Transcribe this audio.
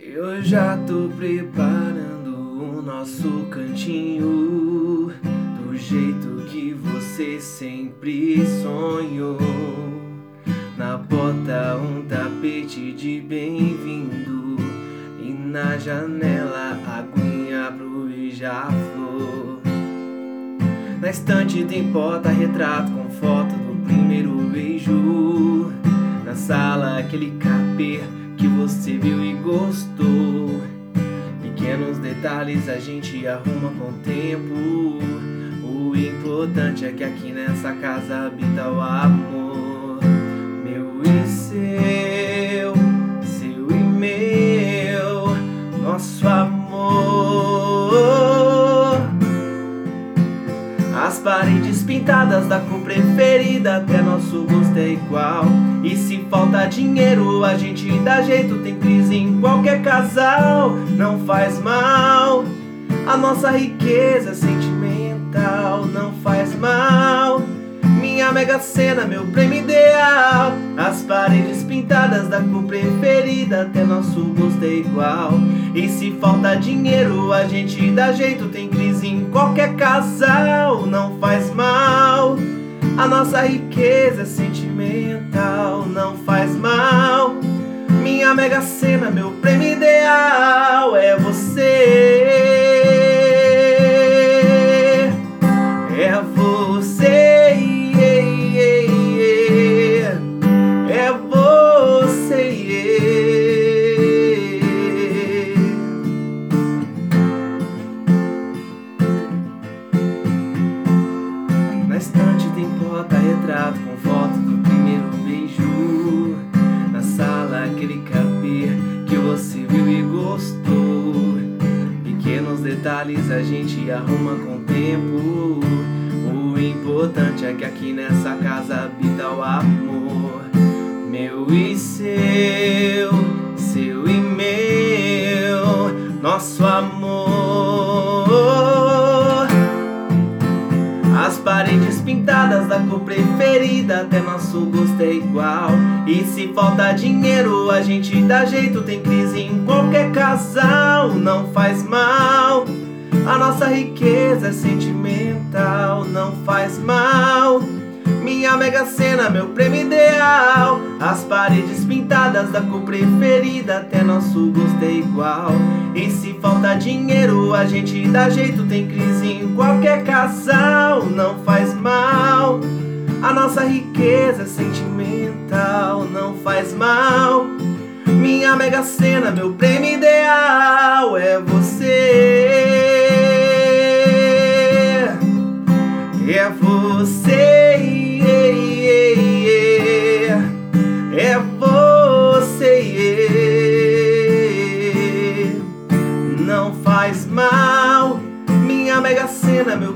Eu já tô preparando o nosso cantinho do jeito que você sempre sonhou. Na porta um tapete de bem-vindo e na janela aguinha pro beija-flor. Na estante tem porta-retrato com foto do primeiro beijo. Na sala aquele capê detalhes a gente arruma com o tempo. O importante é que aqui nessa casa habita o amor. Meu e seu, As paredes pintadas da cor preferida, até nosso gosto é igual. E se falta dinheiro, a gente dá jeito, tem crise em qualquer casal. Não faz mal, a nossa riqueza é sentimental. Não faz mal, minha mega cena, meu prêmio ideal. As paredes pintadas da cor preferida, até nosso gosto é igual. E se falta dinheiro, a gente dá jeito, tem crise em qualquer casal. Não faz mal. A nossa riqueza sentimental, não faz mal. Minha mega cena, meu prêmio ideal é você. É você. Estante tem porta-retrato com foto do primeiro beijo. Na sala aquele capê que você viu e gostou. Pequenos detalhes a gente arruma com o tempo. O importante é que aqui nessa casa habita o amor. Meu e seu, seu e meu, nosso amor. Pintadas da cor preferida, até nosso gosto é igual. E se falta dinheiro, a gente dá jeito, tem crise em qualquer casal. Não faz mal, a nossa riqueza é sentimental. Não faz mal. Minha mega cena, meu prêmio ideal. As paredes pintadas da cor preferida, até nosso gosto é igual. E se falta dinheiro, a gente dá jeito, tem crise em qualquer casal. É sentimental, não faz mal. Minha mega cena, meu prêmio ideal é você. É você. É você. Não faz mal. Minha mega cena, meu